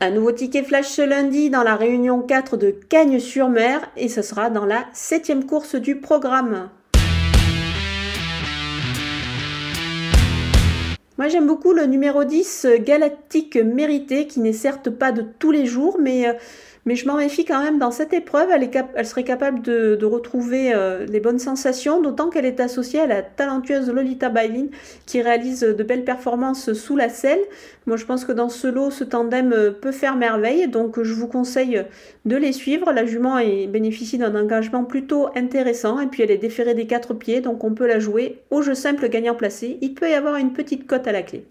Un nouveau ticket flash ce lundi dans la réunion 4 de Cagnes-sur-Mer et ce sera dans la septième course du programme. Moi j'aime beaucoup le numéro 10 Galactique Mérité qui n'est certes pas de tous les jours mais euh, mais je m'en méfie quand même dans cette épreuve. Elle, elle serait capable de, retrouver euh, les bonnes sensations, d'autant qu'elle est associée à la talentueuse Lolita Bailin qui réalise de belles performances sous la selle. Moi, je pense que dans ce lot, ce tandem euh, peut faire merveille, donc je vous conseille de les suivre. La jument bénéficie d'un engagement plutôt intéressant et puis elle est déférée des quatre pieds, donc on peut la jouer au jeu simple gagnant placé. Il peut y avoir une petite cote à la clé.